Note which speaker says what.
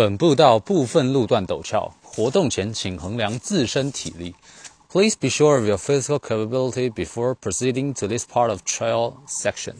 Speaker 1: 本步道部分路段陡峭，活动前请衡量自身体力。Please be sure of your physical capability before proceeding to this part of trail section.